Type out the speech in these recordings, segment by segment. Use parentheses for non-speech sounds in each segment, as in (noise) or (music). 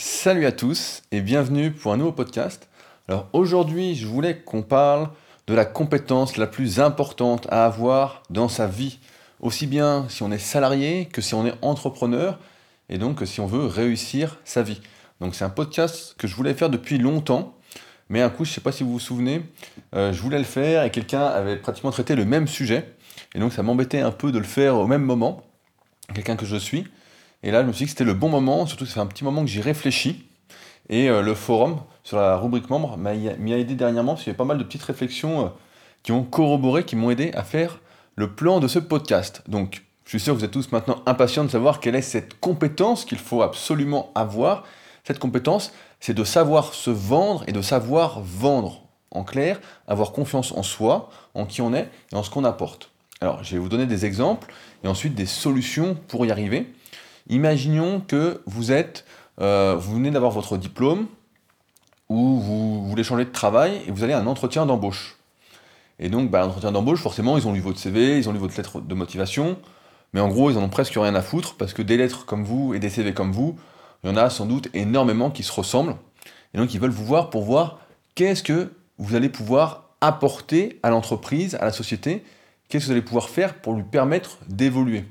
Salut à tous et bienvenue pour un nouveau podcast. Alors aujourd'hui, je voulais qu'on parle de la compétence la plus importante à avoir dans sa vie, aussi bien si on est salarié que si on est entrepreneur et donc si on veut réussir sa vie. Donc c'est un podcast que je voulais faire depuis longtemps, mais un coup, je ne sais pas si vous vous souvenez, euh, je voulais le faire et quelqu'un avait pratiquement traité le même sujet, et donc ça m'embêtait un peu de le faire au même moment, quelqu'un que je suis. Et là, je me suis dit que c'était le bon moment, surtout que fait un petit moment que j'y réfléchis. Et euh, le forum sur la rubrique membre m'y a aidé dernièrement, parce qu'il y avait pas mal de petites réflexions euh, qui ont corroboré, qui m'ont aidé à faire le plan de ce podcast. Donc, je suis sûr que vous êtes tous maintenant impatients de savoir quelle est cette compétence qu'il faut absolument avoir. Cette compétence, c'est de savoir se vendre et de savoir vendre. En clair, avoir confiance en soi, en qui on est et en ce qu'on apporte. Alors, je vais vous donner des exemples et ensuite des solutions pour y arriver. Imaginons que vous êtes, euh, vous venez d'avoir votre diplôme ou vous voulez changer de travail et vous allez à un entretien d'embauche. Et donc, bah, entretien d'embauche, forcément, ils ont lu votre CV, ils ont lu votre lettre de motivation, mais en gros, ils en ont presque rien à foutre parce que des lettres comme vous et des CV comme vous, il y en a sans doute énormément qui se ressemblent. Et donc, ils veulent vous voir pour voir qu'est-ce que vous allez pouvoir apporter à l'entreprise, à la société, qu'est-ce que vous allez pouvoir faire pour lui permettre d'évoluer.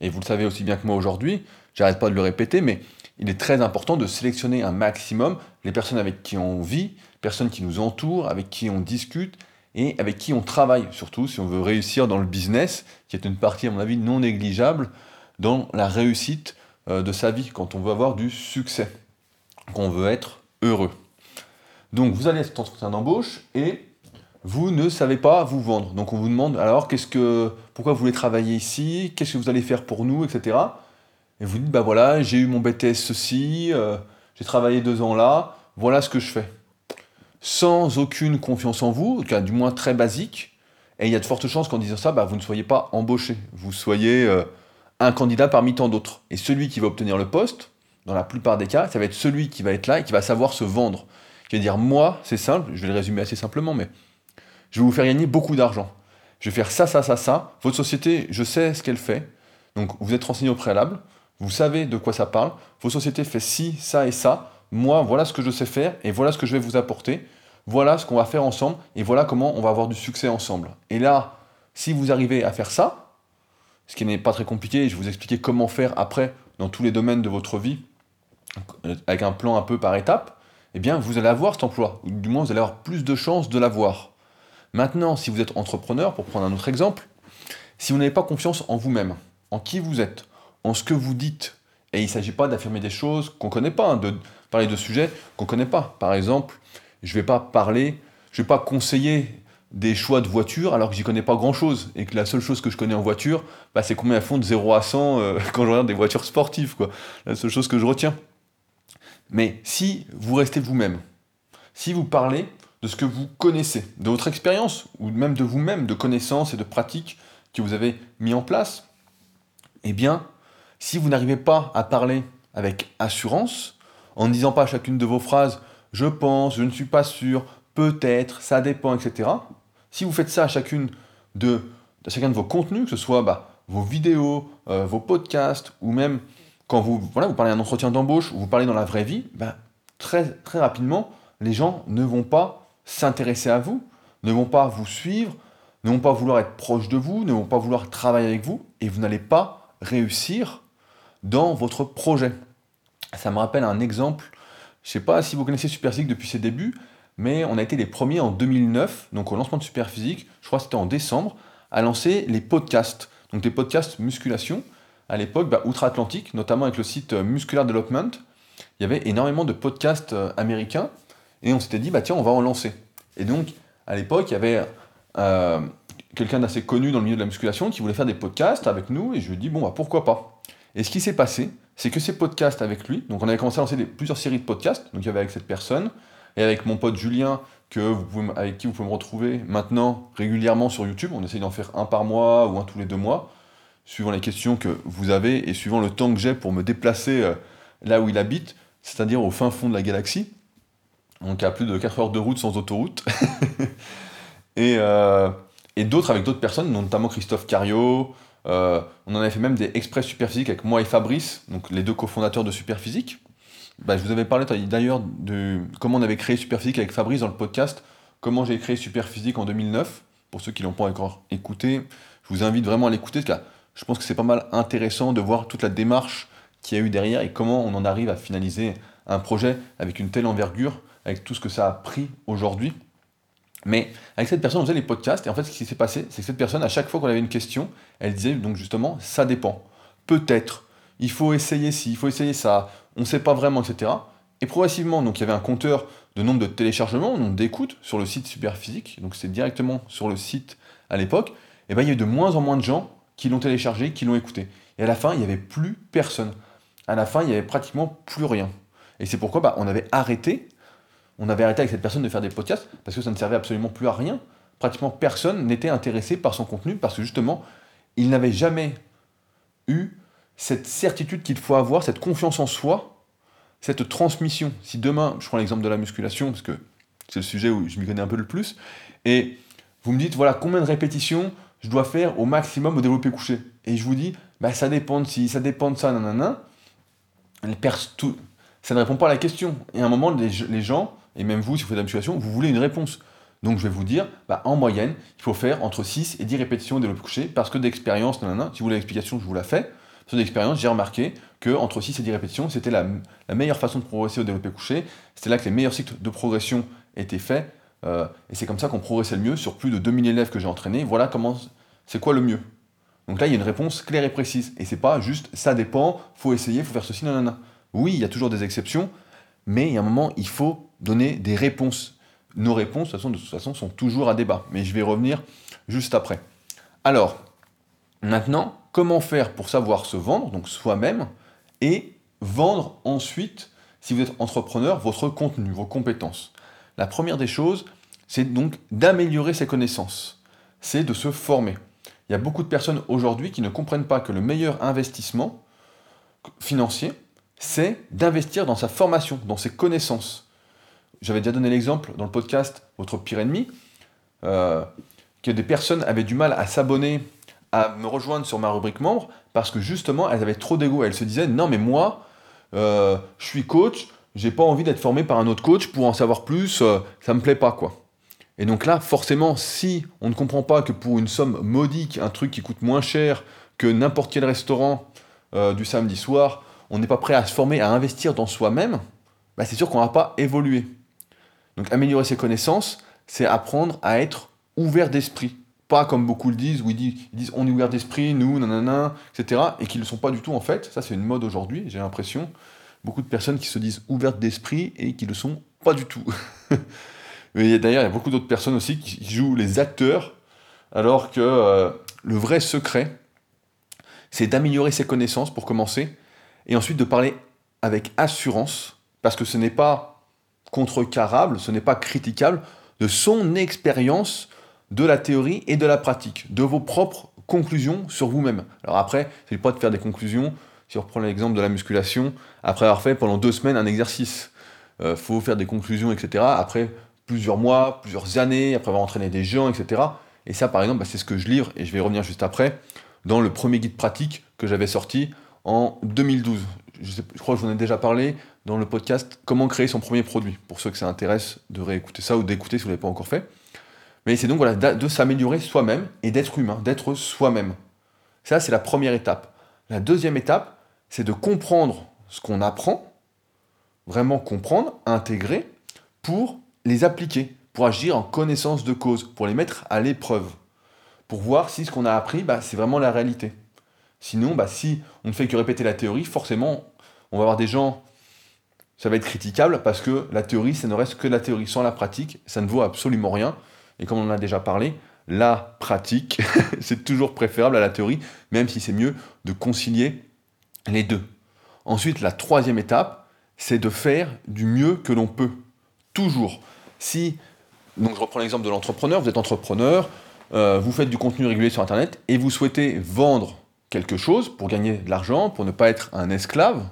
Et vous le savez aussi bien que moi aujourd'hui, j'arrête pas de le répéter, mais il est très important de sélectionner un maximum les personnes avec qui on vit, personnes qui nous entourent, avec qui on discute et avec qui on travaille, surtout si on veut réussir dans le business, qui est une partie, à mon avis, non négligeable dans la réussite euh, de sa vie, quand on veut avoir du succès, qu'on veut être heureux. Donc vous allez à cet entretien d'embauche et vous ne savez pas vous vendre. Donc on vous demande alors qu'est-ce que, pourquoi vous voulez travailler ici, qu'est-ce que vous allez faire pour nous, etc. Et vous dites bah voilà, j'ai eu mon BTS ceci, euh, j'ai travaillé deux ans là, voilà ce que je fais. Sans aucune confiance en vous, du moins très basique, et il y a de fortes chances qu'en disant ça, bah, vous ne soyez pas embauché, vous soyez euh, un candidat parmi tant d'autres. Et celui qui va obtenir le poste, dans la plupart des cas, ça va être celui qui va être là et qui va savoir se vendre. Qui va dire moi, c'est simple, je vais le résumer assez simplement, mais je vais vous faire gagner beaucoup d'argent. Je vais faire ça, ça, ça, ça. Votre société, je sais ce qu'elle fait. Donc vous êtes renseigné au préalable, vous savez de quoi ça parle. Votre société fait ci, ça et ça. Moi, voilà ce que je sais faire et voilà ce que je vais vous apporter. Voilà ce qu'on va faire ensemble et voilà comment on va avoir du succès ensemble. Et là, si vous arrivez à faire ça, ce qui n'est pas très compliqué, je vais vous expliquer comment faire après dans tous les domaines de votre vie, avec un plan un peu par étape, eh bien vous allez avoir cet emploi, ou du moins vous allez avoir plus de chances de l'avoir. Maintenant, si vous êtes entrepreneur, pour prendre un autre exemple, si vous n'avez pas confiance en vous-même, en qui vous êtes, en ce que vous dites, et il ne s'agit pas d'affirmer des choses qu'on ne connaît pas, hein, de parler de sujets qu'on ne connaît pas. Par exemple, je ne vais pas parler, je ne vais pas conseiller des choix de voiture alors que j'y connais pas grand chose et que la seule chose que je connais en voiture, bah, c'est combien elles font de 0 à 100 euh, (laughs) quand je regarde des voitures sportives. Quoi. La seule chose que je retiens. Mais si vous restez vous-même, si vous parlez de ce que vous connaissez, de votre expérience, ou même de vous-même, de connaissances et de pratiques que vous avez mis en place, eh bien, si vous n'arrivez pas à parler avec assurance, en ne disant pas à chacune de vos phrases je pense, je ne suis pas sûr, peut-être, ça dépend, etc. Si vous faites ça à chacune de, chacun de vos contenus, que ce soit bah, vos vidéos, euh, vos podcasts, ou même quand vous, voilà, vous parlez d'un entretien d'embauche ou vous parlez dans la vraie vie, bah, très, très rapidement, les gens ne vont pas s'intéresser à vous, ne vont pas vous suivre, ne vont pas vouloir être proches de vous, ne vont pas vouloir travailler avec vous, et vous n'allez pas réussir dans votre projet. Ça me rappelle un exemple, je ne sais pas si vous connaissez Superphysique depuis ses débuts, mais on a été les premiers en 2009, donc au lancement de Superphysique, je crois que c'était en décembre, à lancer les podcasts, donc des podcasts musculation. À l'époque, bah, outre-Atlantique, notamment avec le site euh, Muscular Development, il y avait énormément de podcasts euh, américains et on s'était dit, bah tiens, on va en lancer. Et donc, à l'époque, il y avait euh, quelqu'un d'assez connu dans le milieu de la musculation qui voulait faire des podcasts avec nous, et je lui ai dit, bon, bah pourquoi pas? Et ce qui s'est passé, c'est que ces podcasts avec lui, donc on avait commencé à lancer plusieurs séries de podcasts, donc il y avait avec cette personne, et avec mon pote Julien, que avec qui vous pouvez me retrouver maintenant régulièrement sur YouTube. On essaye d'en faire un par mois ou un tous les deux mois, suivant les questions que vous avez et suivant le temps que j'ai pour me déplacer euh, là où il habite, c'est-à-dire au fin fond de la galaxie donc à plus de 4 heures de route sans autoroute. (laughs) et, euh, et d'autres avec d'autres personnes, notamment Christophe Cario. Euh, on en avait fait même des express Superphysique avec moi et Fabrice, donc les deux cofondateurs de Superphysique. bah, je vous avais parlé d'ailleurs de comment on avait créé Superphysique avec Fabrice dans le podcast, comment j'ai créé Superphysique en 2009. Pour ceux qui l'ont pas encore écouté, je vous invite vraiment à l'écouter, je pense que c'est pas mal intéressant de voir toute la démarche qu'il y a eu derrière et comment on en arrive à finaliser un projet avec une telle envergure, avec tout ce que ça a pris aujourd'hui. Mais avec cette personne, on faisait les podcasts, et en fait, ce qui s'est passé, c'est que cette personne, à chaque fois qu'on avait une question, elle disait donc justement, ça dépend. Peut-être, il faut essayer ci, il faut essayer ça, on ne sait pas vraiment, etc. Et progressivement, donc il y avait un compteur de nombre de téléchargements, donc d'écoute sur le site Superphysique, donc c'est directement sur le site à l'époque, et bien il y a eu de moins en moins de gens qui l'ont téléchargé, qui l'ont écouté. Et à la fin, il n'y avait plus personne. À la fin, il n'y avait pratiquement plus rien. Et c'est pourquoi bah, on avait arrêté, on avait arrêté avec cette personne de faire des podcasts, parce que ça ne servait absolument plus à rien. Pratiquement personne n'était intéressé par son contenu, parce que justement, il n'avait jamais eu cette certitude qu'il faut avoir, cette confiance en soi, cette transmission. Si demain, je prends l'exemple de la musculation, parce que c'est le sujet où je m'y connais un peu le plus, et vous me dites, voilà, combien de répétitions je dois faire au maximum au développé couché? Et je vous dis, bah, ça dépend de si, ça dépend de ça, nanana. Ça ne répond pas à la question. Et à un moment, les, gens, et même vous, si vous faites de la musculation, vous voulez une réponse. Donc je vais vous dire, bah, en moyenne, il faut faire entre 6 et 10 répétitions au développé couché, parce que d'expérience, nanana, si vous voulez l'explication, je vous la fais. Sur d'expérience, j'ai remarqué que entre 6 et 10 répétitions, c'était la, meilleure façon de progresser au développé couché. C'était là que les meilleurs cycles de progression étaient faits. Euh, et c'est comme ça qu'on progressait le mieux sur plus de 2000 élèves que j'ai entraînés. Voilà comment c'est quoi le mieux. Donc là, il y a une réponse claire et précise. Et c'est pas juste ça dépend, faut essayer, faut faire ceci, nanana. Oui, il y a toujours des exceptions, mais il y a un moment, il faut donner des réponses. Nos réponses, de toute façon, sont toujours à débat. Mais je vais revenir juste après. Alors, maintenant, comment faire pour savoir se vendre, donc soi-même, et vendre ensuite, si vous êtes entrepreneur, votre contenu, vos compétences? La première des choses, c'est donc d'améliorer ses connaissances. C'est de se former. Il y a beaucoup de personnes aujourd'hui qui ne comprennent pas que le meilleur investissement financier, c'est d'investir dans sa formation, dans ses connaissances. J'avais déjà donné l'exemple dans le podcast Votre pire ennemi, euh, que des personnes avaient du mal à s'abonner, à me rejoindre sur ma rubrique membre, parce que justement, elles avaient trop d'ego. Elles se disaient, non mais moi, euh, je suis coach, j'ai pas envie d'être formé par un autre coach pour en savoir plus, euh, ça me plaît pas quoi. Et donc là, forcément, si on ne comprend pas que pour une somme modique, un truc qui coûte moins cher que n'importe quel restaurant euh, du samedi soir, on n'est pas prêt à se former, à investir dans soi-même, bah c'est sûr qu'on va pas évoluer. Donc améliorer ses connaissances, c'est apprendre à être ouvert d'esprit. Pas comme beaucoup le disent, où ils disent, on est ouvert d'esprit, nous, nanana, etc. Et qui ne le sont pas du tout en fait. Ça c'est une mode aujourd'hui, j'ai l'impression. Beaucoup de personnes qui se disent ouvertes d'esprit et qui ne le sont pas du tout. (laughs) Mais d'ailleurs, il y a beaucoup d'autres personnes aussi qui jouent les acteurs, alors que euh, le vrai secret, c'est d'améliorer ses connaissances pour commencer, et ensuite de parler avec assurance, parce que ce n'est pas contrecarrable, ce n'est pas critiquable, de son expérience de la théorie et de la pratique, de vos propres conclusions sur vous-même. Alors après, c'est pas de faire des conclusions, si on reprend l'exemple de la musculation, après avoir fait pendant deux semaines un exercice. Euh, faut faire des conclusions, etc. Après, plusieurs mois, plusieurs années, après avoir entraîné des gens, etc. Et ça, par exemple, bah, c'est ce que je livre, et je vais y revenir juste après, dans le premier guide pratique que j'avais sorti en 2012. Je, crois que je vous en ai déjà parlé dans le podcast Comment créer son premier produit, pour ceux que ça intéresse de réécouter ça ou d'écouter si vous ne l'avez pas encore fait. Mais c'est donc voilà, de s'améliorer soi-même et d'être humain, d'être soi-même. Ça, c'est la première étape. La deuxième étape, c'est de comprendre ce qu'on apprend, vraiment comprendre, intégrer, pour les appliquer, pour agir en connaissance de cause, pour les mettre à l'épreuve, pour voir si ce qu'on a appris, bah, c'est vraiment la réalité. Sinon, bah, si on ne fait que répéter la théorie, forcément, on va avoir des gens, ça va être critiquable parce que la théorie, ça ne reste que la théorie. Sans la pratique, ça ne vaut absolument rien. Et comme on en a déjà parlé, la pratique, (laughs) c'est toujours préférable à la théorie, même si c'est mieux de concilier les deux. Ensuite, la troisième étape, c'est de faire du mieux que l'on peut. Toujours. Si, donc je reprends l'exemple de l'entrepreneur, vous êtes entrepreneur, euh, vous faites du contenu régulier sur Internet et vous souhaitez vendre quelque chose pour gagner de l'argent, pour ne pas être un esclave,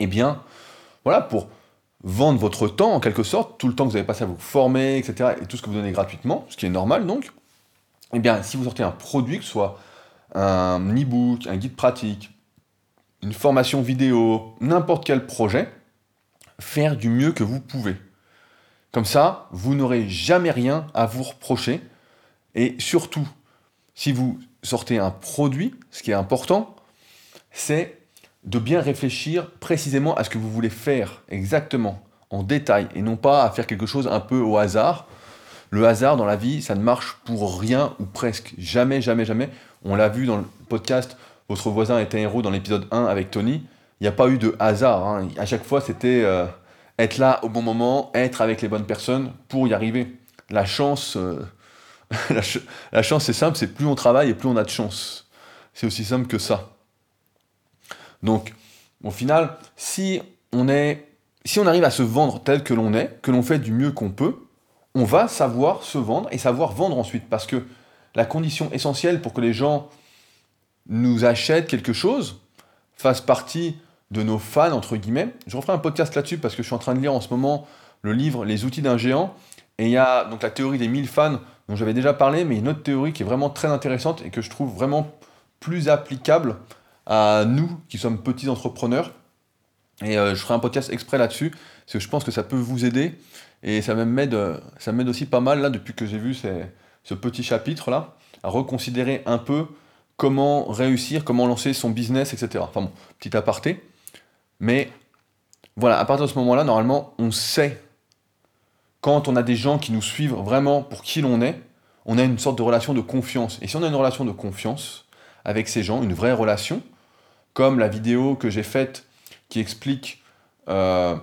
eh bien, voilà, pour vendre votre temps en quelque sorte, tout le temps que vous avez passé à vous former, etc., et tout ce que vous donnez gratuitement, ce qui est normal donc, eh bien, si vous sortez un produit, que ce soit un e-book, un guide pratique, une formation vidéo, n'importe quel projet, faire du mieux que vous pouvez. Comme ça, vous n'aurez jamais rien à vous reprocher. Et surtout, si vous sortez un produit, ce qui est important, c'est de bien réfléchir précisément à ce que vous voulez faire exactement, en détail, et non pas à faire quelque chose un peu au hasard. Le hasard dans la vie, ça ne marche pour rien ou presque. Jamais, jamais, jamais. On l'a vu dans le podcast Votre voisin est un héros dans l'épisode 1 avec Tony. Il n'y a pas eu de hasard. Hein. À chaque fois, c'était euh, être là au bon moment, être avec les bonnes personnes pour y arriver. La chance, euh, la, chance c'est simple, c'est plus on travaille et plus on a de chance. C'est aussi simple que ça. Donc, au final, si on est, si on arrive à se vendre tel que l'on est, que l'on fait du mieux qu'on peut, on va savoir se vendre et savoir vendre ensuite. Parce que la condition essentielle pour que les gens nous achètent quelque chose, fassent partie de nos fans, entre guillemets. Je referai un podcast là-dessus parce que je suis en train de lire en ce moment le livre Les outils d'un géant. Et il y a donc la théorie des 1000 fans dont j'avais déjà parlé, mais une autre théorie qui est vraiment très intéressante et que je trouve vraiment plus applicable à nous qui sommes petits entrepreneurs. Et euh, je ferai un podcast exprès là-dessus, parce que je pense que ça peut vous aider. Et ça m'aide, ça m'aide aussi pas mal, là, depuis que j'ai vu ce petit chapitre-là, à reconsidérer un peu comment réussir, comment lancer son business, etc. Enfin bon, petit aparté. Mais voilà, à partir de ce moment-là, normalement, on sait quand on a des gens qui nous suivent vraiment pour qui l'on est, on a une sorte de relation de confiance. Et si on a une relation de confiance avec ces gens, une vraie relation, comme la vidéo que j'ai faite qui explique euh,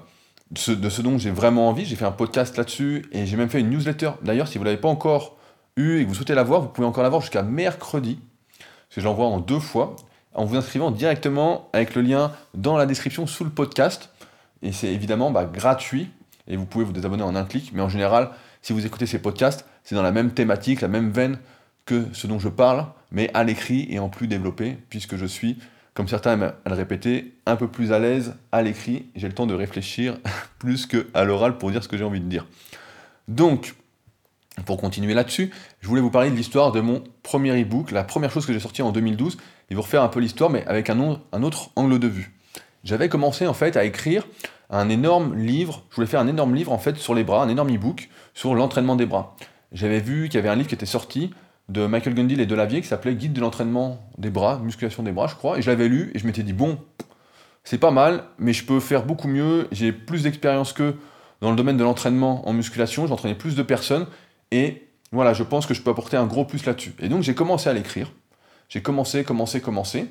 de ce dont j'ai vraiment envie, j'ai fait un podcast là-dessus et j'ai même fait une newsletter. D'ailleurs, si vous ne l'avez pas encore eu et que vous souhaitez la voir, vous pouvez encore la voir jusqu'à mercredi, parce que je l'envoie en deux fois en vous inscrivant directement avec le lien dans la description sous le podcast. Et c'est évidemment bah, gratuit et vous pouvez vous désabonner en un clic. Mais en général, si vous écoutez ces podcasts, c'est dans la même thématique, la même veine que ce dont je parle, mais à l'écrit et en plus développé, puisque je suis, comme certains aiment à le répéter, un peu plus à l'aise à l'écrit. J'ai le temps de réfléchir (laughs) plus qu'à l'oral pour dire ce que j'ai envie de dire. Donc, pour continuer là-dessus, je voulais vous parler de l'histoire de mon premier e-book, la première chose que j'ai sortie en 2012, et vous refaire un peu l'histoire, mais avec un, un autre angle de vue. J'avais commencé en fait à écrire un énorme livre, je voulais faire un énorme livre en fait sur les bras, un énorme e-book sur l'entraînement des bras. J'avais vu qu'il y avait un livre qui était sorti de Michael Gundil et Delavier qui s'appelait Guide de l'entraînement des bras, musculation des bras, je crois, et je l'avais lu et je m'étais dit bon, c'est pas mal, mais je peux faire beaucoup mieux, j'ai plus d'expérience que dans le domaine de l'entraînement en musculation, j'entraînais plus de personnes et voilà, je pense que je peux apporter un gros plus là-dessus. Et donc j'ai commencé à l'écrire. J'ai commencé, commencé, commencé.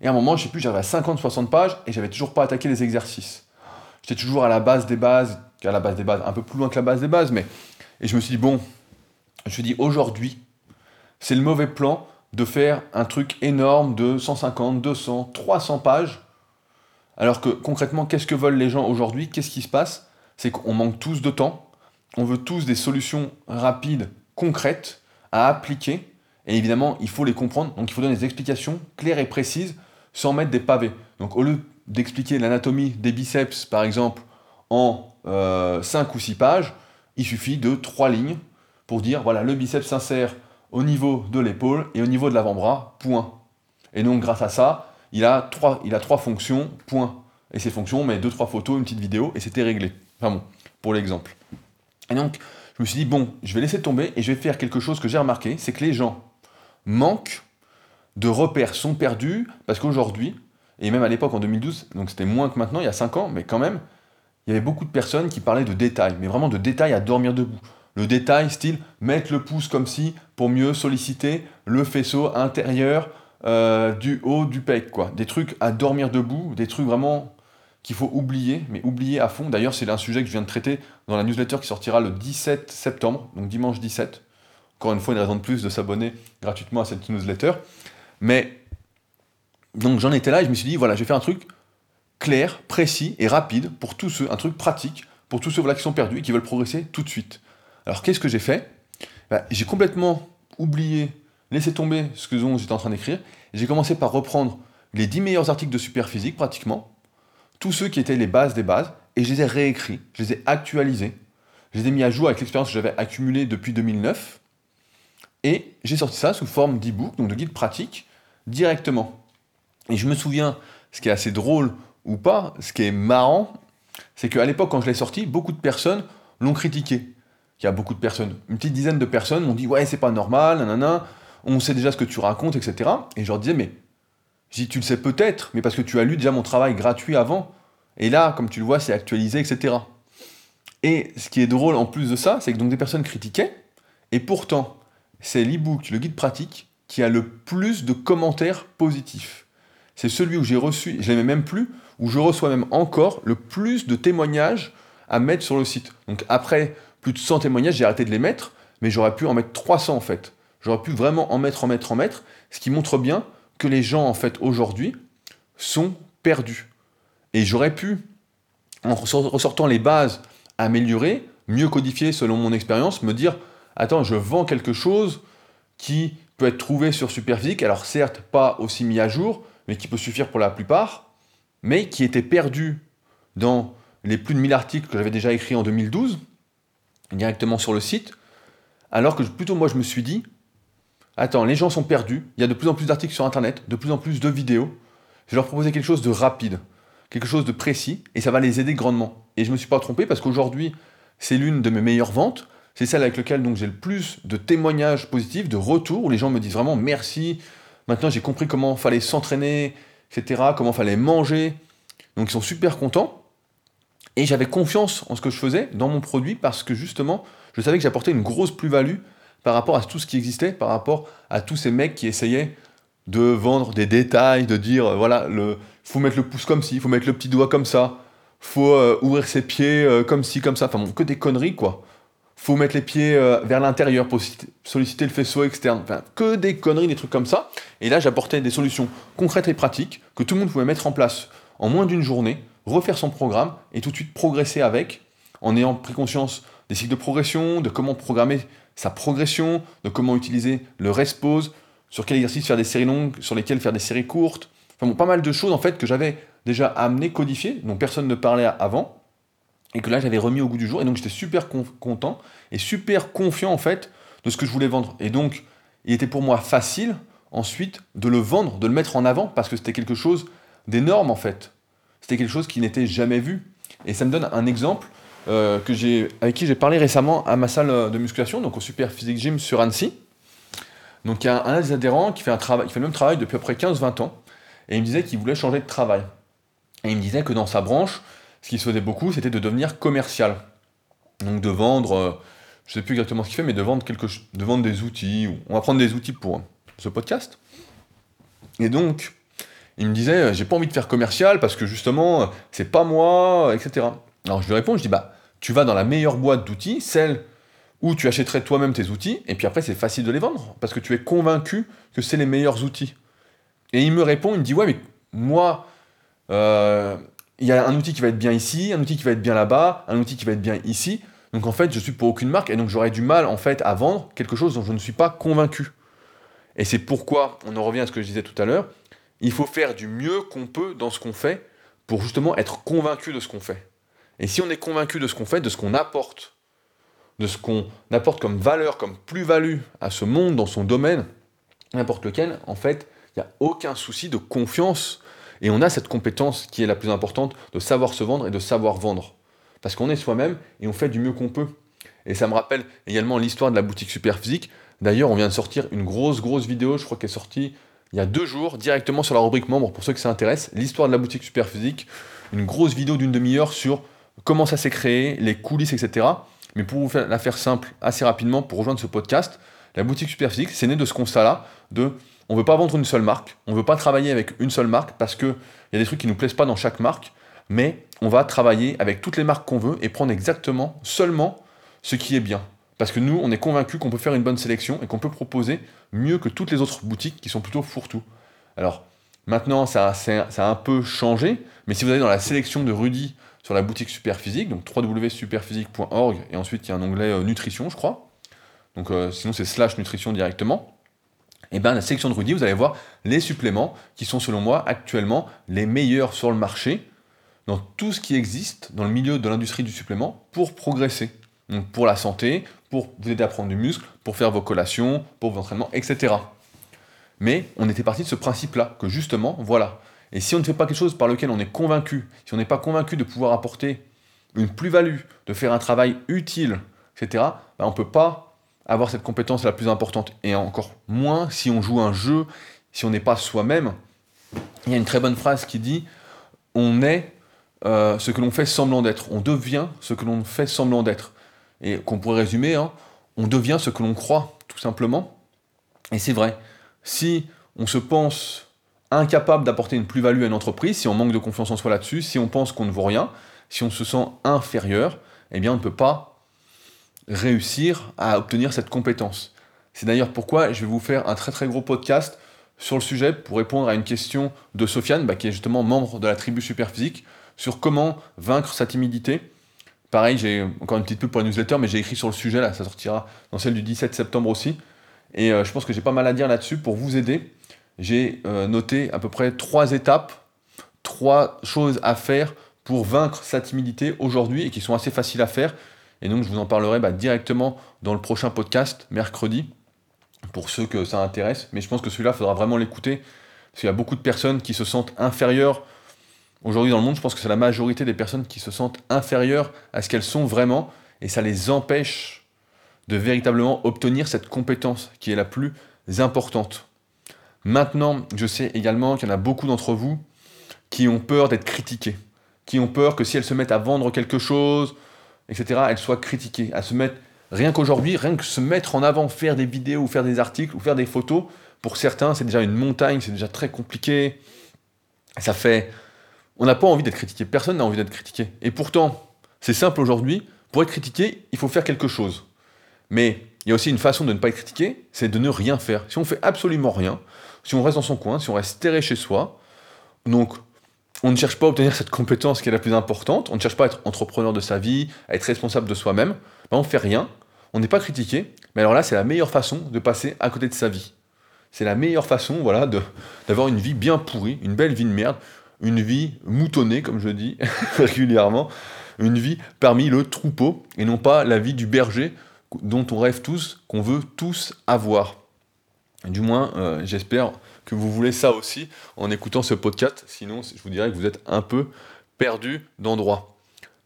Et à un moment, je sais plus, j'avais 50-60 pages et j'avais toujours pas attaqué les exercices. J'étais toujours à la base des bases, à la base des bases, un peu plus loin que la base des bases, mais. Et je me suis dit, bon, je me suis dit, aujourd'hui, c'est le mauvais plan de faire un truc énorme de 150, 200, 300 pages. Alors que concrètement, qu'est-ce que veulent les gens aujourd'hui? Qu'est-ce qui se passe? C'est qu'on manque tous de temps on veut tous des solutions rapides, concrètes, à appliquer. Et évidemment, il faut les comprendre. Donc il faut donner des explications claires et précises sans mettre des pavés. Donc au lieu d'expliquer l'anatomie des biceps, par exemple, en 5 euh, ou 6 pages, il suffit de 3 lignes pour dire, voilà, le biceps s'insère au niveau de l'épaule et au niveau de l'avant-bras, point. Et donc grâce à ça, il a trois, il a trois fonctions, point. Et ces fonctions, on met 2-3 photos, une petite vidéo, et c'était réglé. Enfin bon, pour l'exemple. Et donc, je me suis dit, bon, je vais laisser tomber et je vais faire quelque chose que j'ai remarqué, c'est que les gens manquent de repères, sont perdus, parce qu'aujourd'hui, et même à l'époque en 2012, donc c'était moins que maintenant, il y a 5 ans, mais quand même, il y avait beaucoup de personnes qui parlaient de détails, mais vraiment de détails à dormir debout. Le détail, style mettre le pouce comme si pour mieux solliciter le faisceau intérieur euh, du haut du pec, quoi. Des trucs à dormir debout, des trucs vraiment qu'il faut oublier, mais oublier à fond. D'ailleurs, c'est un sujet que je viens de traiter dans la newsletter qui sortira le 17 septembre, donc dimanche 17. Encore une fois, une raison de plus de s'abonner gratuitement à cette newsletter. Mais donc j'en étais là et je me suis dit, voilà, je vais faire un truc clair, précis et rapide pour tous ceux, un truc pratique pour tous ceux là qui sont perdus et qui veulent progresser tout de suite. Alors qu'est-ce que j'ai fait? Bah, J'ai complètement oublié, laissé tomber ce que j'étais en train d'écrire. J'ai commencé par reprendre les 10 meilleurs articles de Superphysique pratiquement, tous ceux qui étaient les bases des bases, et je les ai réécrits, je les ai actualisés, je les ai mis à jour avec l'expérience que j'avais accumulée depuis 2009, et j'ai sorti ça sous forme d'e-book, donc de guide pratique, directement. Et je me souviens, ce qui est assez drôle ou pas, ce qui est marrant, c'est qu'à l'époque, quand je l'ai sorti, beaucoup de personnes l'ont critiqué. Il y a beaucoup de personnes, une petite dizaine de personnes m'ont dit Ouais, c'est pas normal, nanana, on sait déjà ce que tu racontes, etc. Et je leur disais Mais, je tu le sais peut-être, mais parce que tu as lu déjà mon travail gratuit avant. Et là, comme tu le vois, c'est actualisé, etc. Et ce qui est drôle en plus de ça, c'est que donc des personnes critiquaient, et pourtant, c'est l'e-book, le guide pratique, qui a le plus de commentaires positifs. C'est celui où j'ai reçu, je l'aimais même plus, où je reçois même encore le plus de témoignages à mettre sur le site. Donc après plus de 100 témoignages, j'ai arrêté de les mettre, mais j'aurais pu en mettre 300 en fait. J'aurais pu vraiment en mettre, en mettre, en mettre, ce qui montre bien que les gens en fait aujourd'hui sont perdus. Et j'aurais pu, en ressortant les bases améliorées, mieux codifiées selon mon expérience, me dire attends, je vends quelque chose qui peut être trouvé sur Superphysique, alors certes pas aussi mis à jour, mais qui peut suffire pour la plupart, mais qui était perdu dans les plus de 1000 articles que j'avais déjà écrits en 2012, directement sur le site, alors que plutôt moi je me suis dit, attends, les gens sont perdus, il y a de plus en plus d'articles sur Internet, de plus en plus de vidéos, je vais leur proposer quelque chose de rapide, quelque chose de précis, et ça va les aider grandement. Et je ne me suis pas trompé parce qu'aujourd'hui, c'est l'une de mes meilleures ventes, c'est celle avec laquelle j'ai le plus de témoignages positifs, de retours, où les gens me disent vraiment merci, maintenant j'ai compris comment fallait s'entraîner, etc., comment fallait manger. Donc ils sont super contents. Et j'avais confiance en ce que je faisais, dans mon produit, parce que justement, je savais que j'apportais une grosse plus-value par rapport à tout ce qui existait, par rapport à tous ces mecs qui essayaient de vendre des détails, de dire, euh, voilà, il faut mettre le pouce comme ci, faut mettre le petit doigt comme ça, faut euh, ouvrir ses pieds euh, comme ci, comme ça, enfin bon, que des conneries, quoi. Faut mettre les pieds vers l'intérieur pour solliciter le faisceau externe, enfin, que des conneries, des trucs comme ça. Et là, j'apportais des solutions concrètes et pratiques que tout le monde pouvait mettre en place en moins d'une journée, refaire son programme et tout de suite progresser avec, en ayant pris conscience des cycles de progression, de comment programmer sa progression, de comment utiliser le rest sur quel exercice faire des séries longues, sur lesquelles faire des séries courtes. Enfin bon, pas mal de choses en fait que j'avais déjà amené, codifiées, dont personne ne parlait avant, et que là j'avais remis au goût du jour. Et donc j'étais super content et super confiant en fait de ce que je voulais vendre. Et donc il était pour moi facile ensuite de le vendre, de le mettre en avant, parce que c'était quelque chose d'énorme en fait. C'était quelque chose qui n'était jamais vu. Et ça me donne un exemple euh, que j'ai, avec qui j'ai parlé récemment à ma salle de musculation, donc au Super Physique Gym sur Annecy. Donc il y a un, des adhérents qui fait, un travail, qui fait le même travail depuis à peu près 15-20 ans, et il me disait qu'il voulait changer de travail. Et il me disait que dans sa branche, ce qui se faisait beaucoup, c'était de devenir commercial. Donc de vendre, euh, je ne sais plus exactement ce qu'il fait, mais de vendre, quelque, de vendre des outils. On va prendre des outils pour ce podcast. Et donc, il me disait, euh, j'ai pas envie de faire commercial parce que justement, euh, c'est pas moi, etc. Alors je lui réponds, je dis, bah, tu vas dans la meilleure boîte d'outils, celle où tu achèterais toi-même tes outils, et puis après c'est facile de les vendre, parce que tu es convaincu que c'est les meilleurs outils. Et il me répond, il me dit, ouais, mais moi, il y a un outil qui va être bien ici, un outil qui va être bien là-bas, un outil qui va être bien ici. Donc en fait, je suis pour aucune marque, et donc j'aurais du mal en fait à vendre quelque chose dont je ne suis pas convaincu. Et c'est pourquoi, on en revient à ce que je disais tout à l'heure, il faut faire du mieux qu'on peut dans ce qu'on fait pour justement être convaincu de ce qu'on fait. Et si on est convaincu de ce qu'on fait, de ce qu'on apporte, de ce qu'on apporte comme valeur, comme plus-value à ce monde dans son domaine, n'importe lequel, en fait, il n'y a aucun souci de confiance. Et on a cette compétence qui est la plus importante de savoir se vendre et de savoir vendre. Parce qu'on est soi-même et on fait du mieux qu'on peut. Et ça me rappelle également l'histoire de la boutique Superphysique. D'ailleurs, on vient de sortir une grosse, grosse vidéo, je crois qu'elle est sortie il y a deux jours, directement sur la rubrique membre, pour ceux qui s'intéressent, l'histoire de la boutique Superphysique, une grosse vidéo d'une demi-heure sur comment ça s'est créé, les coulisses, etc. Mais pour vous faire, la faire simple assez rapidement, pour rejoindre ce podcast, la boutique Superphysique, c'est né de ce constat-là, de on ne veut pas vendre une seule marque, on ne veut pas travailler avec une seule marque, parce qu'il y a des trucs qui ne nous plaisent pas dans chaque marque, mais on va travailler avec toutes les marques qu'on veut et prendre exactement, seulement, ce qui est bien. Parce que nous, on est convaincus qu'on peut faire une bonne sélection et qu'on peut proposer mieux que toutes les autres boutiques qui sont plutôt fourre-tout. Alors, maintenant, ça, ça, a un peu changé, mais si vous allez dans la sélection de Rudy sur la boutique Superphysique, donc www.superphysique.org, et ensuite il y a un onglet euh, nutrition, je crois. Donc euh, sinon c'est slash nutrition directement. Et eh bien la sélection de Rudy, vous allez voir les suppléments qui sont selon moi actuellement les meilleurs sur le marché dans tout ce qui existe dans le milieu de l'industrie du supplément pour progresser. Donc pour la santé, pour vous aider à prendre du muscle, pour faire vos collations, pour vos entraînements, etc. Mais on était parti de ce principe-là, que justement, voilà. Et si on ne fait pas quelque chose par lequel on est convaincu, si on n'est pas convaincu de pouvoir apporter une plus-value, de faire un travail utile, etc., bah, on ne peut pas avoir cette compétence la plus importante. Et encore moins si on joue un jeu, si on n'est pas soi-même. Il y a une très bonne phrase qui dit On est euh, ce que l'on fait semblant d'être. On devient ce que l'on fait semblant d'être. Et qu'on pourrait résumer, hein, on devient ce que l'on croit, tout simplement. Et c'est vrai. Si on se pense incapable d'apporter une plus-value à une entreprise, si on manque de confiance en soi là-dessus, si on pense qu'on ne vaut rien, si on se sent inférieur, eh bien on ne peut pas réussir à obtenir cette compétence. C'est d'ailleurs pourquoi je vais vous faire un très très gros podcast sur le sujet pour répondre à une question de Sofiane, bah, qui est justement membre de la tribu Superphysique, sur comment vaincre sa timidité. Pareil, j'ai encore une petite pub pour la newsletter, mais j'ai écrit sur le sujet, là, ça sortira dans celle du 17 septembre aussi. Et euh, je pense que j'ai pas mal à dire là-dessus pour vous aider. J'ai euh, noté à peu près trois étapes, trois choses à faire pour vaincre sa timidité aujourd'hui et qui sont assez faciles à faire. Et donc je vous en parlerai bah, directement dans le prochain podcast, mercredi, pour ceux que ça intéresse. Mais je pense que celui-là, il faudra vraiment l'écouter, parce qu'il y a beaucoup de personnes qui se sentent inférieures. Aujourd'hui dans le monde, je pense que c'est la majorité des personnes qui se sentent inférieures à ce qu'elles sont vraiment, et ça les empêche de véritablement obtenir cette compétence qui est la plus importante. Maintenant, je sais également qu'il y en a beaucoup d'entre vous qui ont peur d'être critiqués, qui ont peur que si elles se mettent à vendre quelque chose, etc., elles soient critiquées, à se mettre, rien qu'aujourd'hui, rien que se mettre en avant, faire des vidéos ou faire des articles ou faire des photos, pour certains, c'est déjà une montagne, c'est déjà très compliqué. Ça fait... On n'a pas envie d'être critiqué, personne n'a envie d'être critiqué. Et pourtant, c'est simple aujourd'hui, pour être critiqué, il faut faire quelque chose. Mais il y a aussi une façon de ne pas être critiqué, c'est de ne rien faire. Si on fait absolument rien, si on reste dans son coin, si on reste terré chez soi, donc on ne cherche pas à obtenir cette compétence qui est la plus importante, on ne cherche pas à être entrepreneur de sa vie, à être responsable de soi-même, ben on fait rien, on n'est pas critiqué, mais alors là c'est la meilleure façon de passer à côté de sa vie. C'est la meilleure façon voilà, d'avoir une vie bien pourrie, une belle vie de merde, une vie moutonnée, comme je dis (laughs) régulièrement, une vie parmi le troupeau, et non pas la vie du berger dont on rêve tous, qu'on veut tous avoir. Du moins, euh, j'espère que vous voulez ça aussi en écoutant ce podcast. Sinon, je vous dirais que vous êtes un peu perdu d'endroit.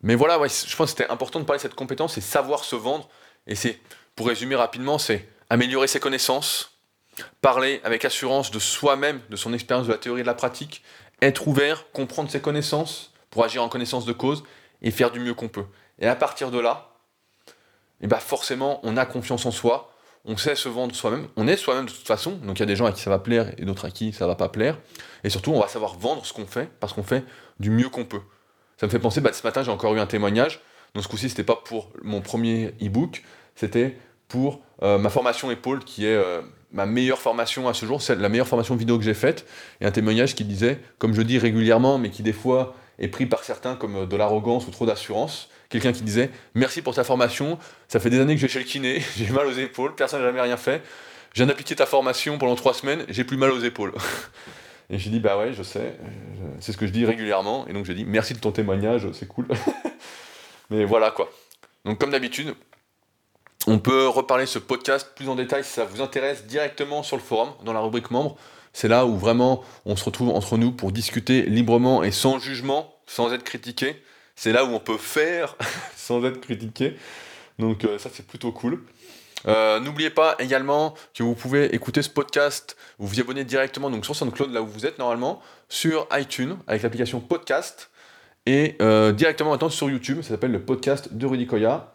Mais voilà, je pense que c'était important de parler de cette compétence, c'est savoir se vendre. Et c'est, pour résumer rapidement, c'est améliorer ses connaissances, parler avec assurance de soi-même, de son expérience de la théorie et de la pratique, être ouvert, comprendre ses connaissances pour agir en connaissance de cause et faire du mieux qu'on peut. Et à partir de là, et bah forcément, on a confiance en soi, on sait se vendre soi-même, on est soi-même de toute façon, donc il y a des gens à qui ça va plaire et d'autres à qui ça va pas plaire, et surtout on va savoir vendre ce qu'on fait parce qu'on fait du mieux qu'on peut. Ça me fait penser, bah, ce matin j'ai encore eu un témoignage, donc ce coup-ci c'était pas pour mon premier e-book, c'était pour euh, ma formation épaule qui est euh, ma meilleure formation à ce jour, c'est la meilleure formation vidéo que j'ai faite, et un témoignage qui disait, comme je dis régulièrement, mais qui des fois est pris par certains comme euh, de l'arrogance ou trop d'assurance, quelqu'un qui disait Merci pour ta formation, ça fait des années que je vais chez le kiné, (laughs) j'ai mal aux épaules, personne n'a jamais rien fait. Je viens d'appliquer ta formation pendant trois semaines, j'ai plus mal aux épaules. (laughs) et j'ai dit Bah ouais, je sais, c'est ce que je dis régulièrement. Et donc j'ai dit Merci de ton témoignage, c'est cool. (laughs) Mais voilà quoi. Donc comme d'habitude, on peut reparler ce podcast plus en détail si ça vous intéresse directement sur le forum, dans la rubrique membres. C'est là où vraiment on se retrouve entre nous pour discuter librement et sans jugement, sans être critiqué c'est là où on peut faire (laughs) sans être critiqué. Donc euh, ça c'est plutôt cool. Euh, n'oubliez pas également que vous pouvez écouter ce podcast, vous vous abonner directement donc sur SoundCloud là où vous êtes normalement, sur iTunes avec l'application podcast et euh, directement maintenant sur YouTube, ça s'appelle le podcast de Rudy Koya.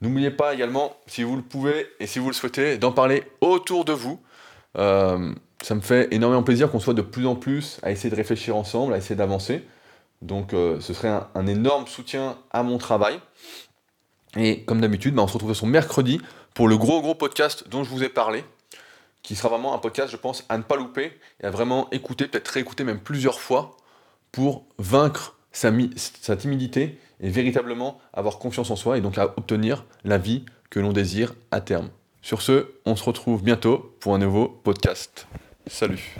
N'oubliez pas également, si vous le pouvez et si vous le souhaitez, d'en parler autour de vous. ça me fait énormément plaisir qu'on soit de plus en plus à essayer de réfléchir ensemble, à essayer d'avancer. Donc euh, ce serait un, énorme soutien à mon travail. Et comme d'habitude, bah, on se retrouve son mercredi pour le gros gros podcast dont je vous ai parlé, qui sera vraiment un podcast, je pense, à ne pas louper et à vraiment écouter, peut-être réécouter même plusieurs fois pour vaincre sa, sa timidité et véritablement avoir confiance en soi et donc à obtenir la vie que l'on désire à terme. Sur ce, on se retrouve bientôt pour un nouveau podcast. Salut